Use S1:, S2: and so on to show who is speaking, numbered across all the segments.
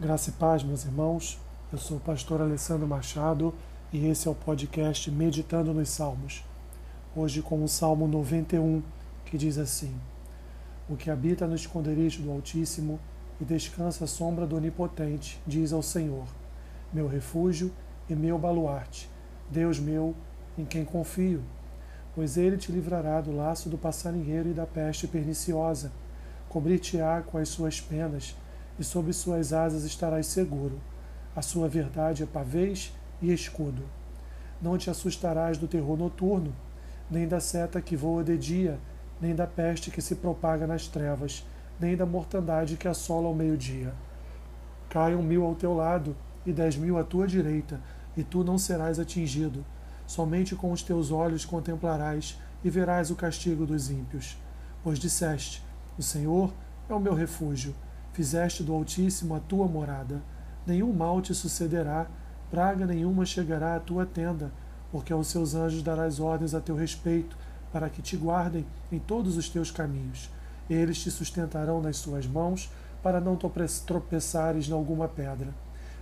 S1: Graça e paz, meus irmãos. Eu sou o pastor Alessandro Machado e esse é o podcast Meditando nos Salmos. Hoje com o Salmo 91, que diz assim: O que habita no esconderijo do Altíssimo e descansa à sombra do Onipotente, diz ao Senhor: Meu refúgio e meu baluarte, Deus meu, em quem confio. Pois ele te livrará do laço do passarinheiro e da peste perniciosa, cobrir-te-á com as suas penas e sob suas asas estarás seguro. A sua verdade é pavês e escudo. Não te assustarás do terror noturno, nem da seta que voa de dia, nem da peste que se propaga nas trevas, nem da mortandade que assola ao meio-dia. Caiam mil ao teu lado e dez mil à tua direita, e tu não serás atingido. Somente com os teus olhos contemplarás e verás o castigo dos ímpios. Pois disseste: O Senhor é o meu refúgio Fizeste do Altíssimo a tua morada. Nenhum mal te sucederá, praga nenhuma chegará à tua tenda, porque aos seus anjos darás ordens a teu respeito, para que te guardem em todos os teus caminhos. Eles te sustentarão nas suas mãos, para não tropeçares em alguma pedra.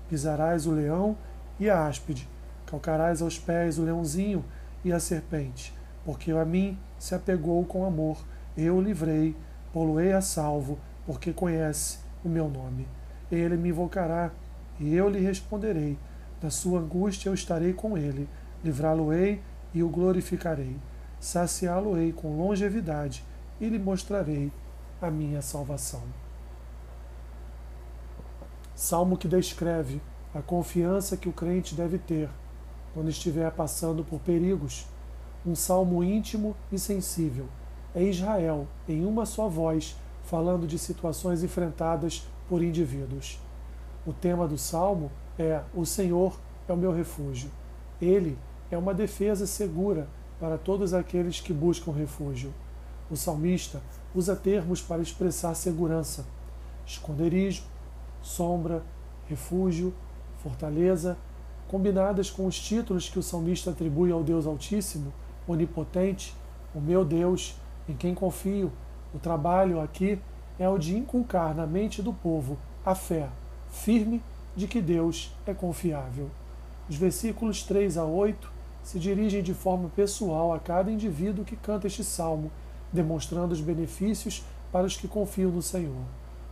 S1: Pisarás o leão e a áspide, calcarás aos pés o leãozinho e a serpente, porque a mim se apegou com amor, eu o livrei, poluei a salvo, porque conhece o meu nome. Ele me invocará, e eu lhe responderei. Na sua angústia eu estarei com ele, livrá-lo-ei e o glorificarei. Saciá-lo-ei com longevidade e lhe mostrarei a minha salvação. Salmo que descreve a confiança que o crente deve ter quando estiver passando por perigos. Um salmo íntimo e sensível. É Israel, em uma só voz, falando de situações enfrentadas por indivíduos. O tema do salmo é: O Senhor é o meu refúgio. Ele é uma defesa segura para todos aqueles que buscam refúgio. O salmista usa termos para expressar segurança: esconderijo, sombra, refúgio, fortaleza, combinadas com os títulos que o salmista atribui ao Deus Altíssimo, Onipotente, o meu Deus, em quem confio, o trabalho aqui é o de inculcar na mente do povo a fé firme de que Deus é confiável. Os versículos 3 a 8 se dirigem de forma pessoal a cada indivíduo que canta este salmo, demonstrando os benefícios para os que confiam no Senhor.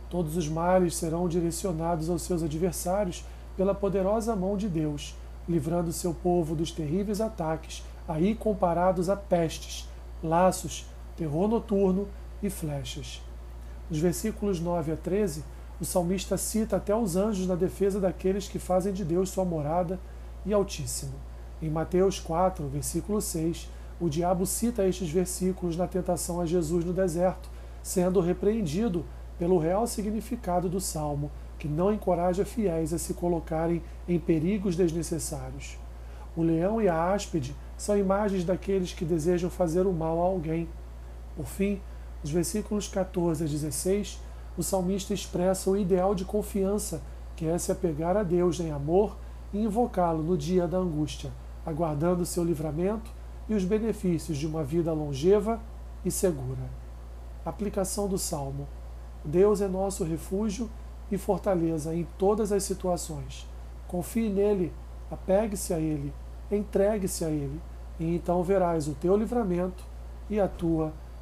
S1: Todos os males serão direcionados aos seus adversários pela poderosa mão de Deus, livrando seu povo dos terríveis ataques, aí comparados a pestes, laços, terror noturno e flechas. Nos versículos 9 a 13, o salmista cita até os anjos na defesa daqueles que fazem de Deus sua morada e Altíssimo. Em Mateus 4, versículo 6, o diabo cita estes versículos na tentação a Jesus no deserto, sendo repreendido pelo real significado do salmo, que não encoraja fiéis a se colocarem em perigos desnecessários. O leão e a áspide são imagens daqueles que desejam fazer o mal a alguém. Por fim, nos versículos 14 a 16, o salmista expressa o ideal de confiança, que é se apegar a Deus em amor e invocá-lo no dia da angústia, aguardando seu livramento e os benefícios de uma vida longeva e segura. Aplicação do Salmo: Deus é nosso refúgio e fortaleza em todas as situações. Confie nele, apegue-se a ele, entregue-se a ele, e então verás o teu livramento e a tua